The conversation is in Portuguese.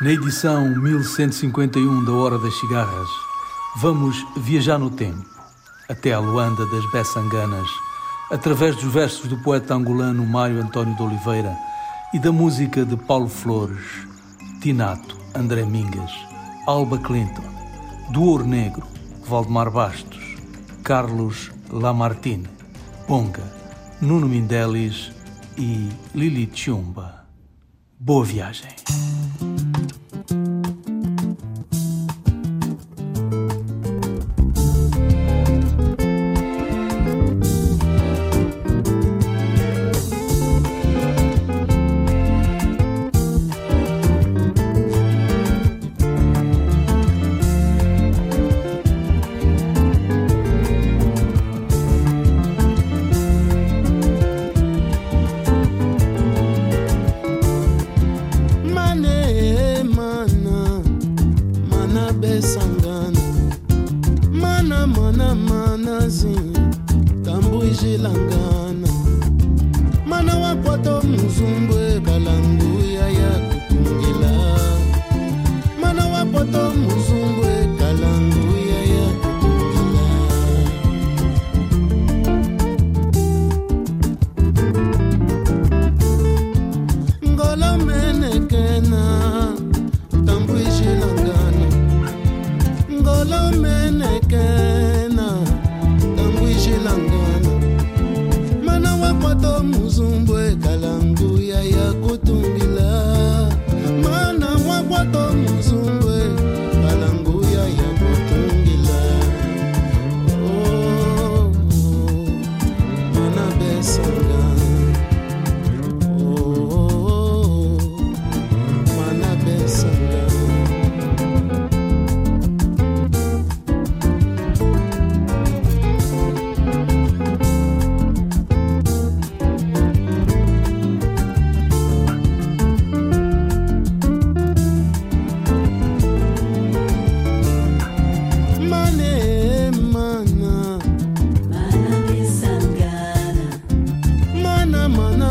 Na edição 1151 da Hora das Cigarras, vamos viajar no tempo, até a Luanda das Bessanganas, através dos versos do poeta angolano Mário António de Oliveira e da música de Paulo Flores, Tinato, André Mingas, Alba Clinton, do Ouro Negro, Valdemar Bastos, Carlos Lamartine, Ponga, Nuno Mindelis e Lili Chumba. Boa viagem. ngana mana wakwata muzumbu ekalangu ya kutumbila. Mana wakwata muzumbu kalangu ya ya oh, oh, oh, mana besa.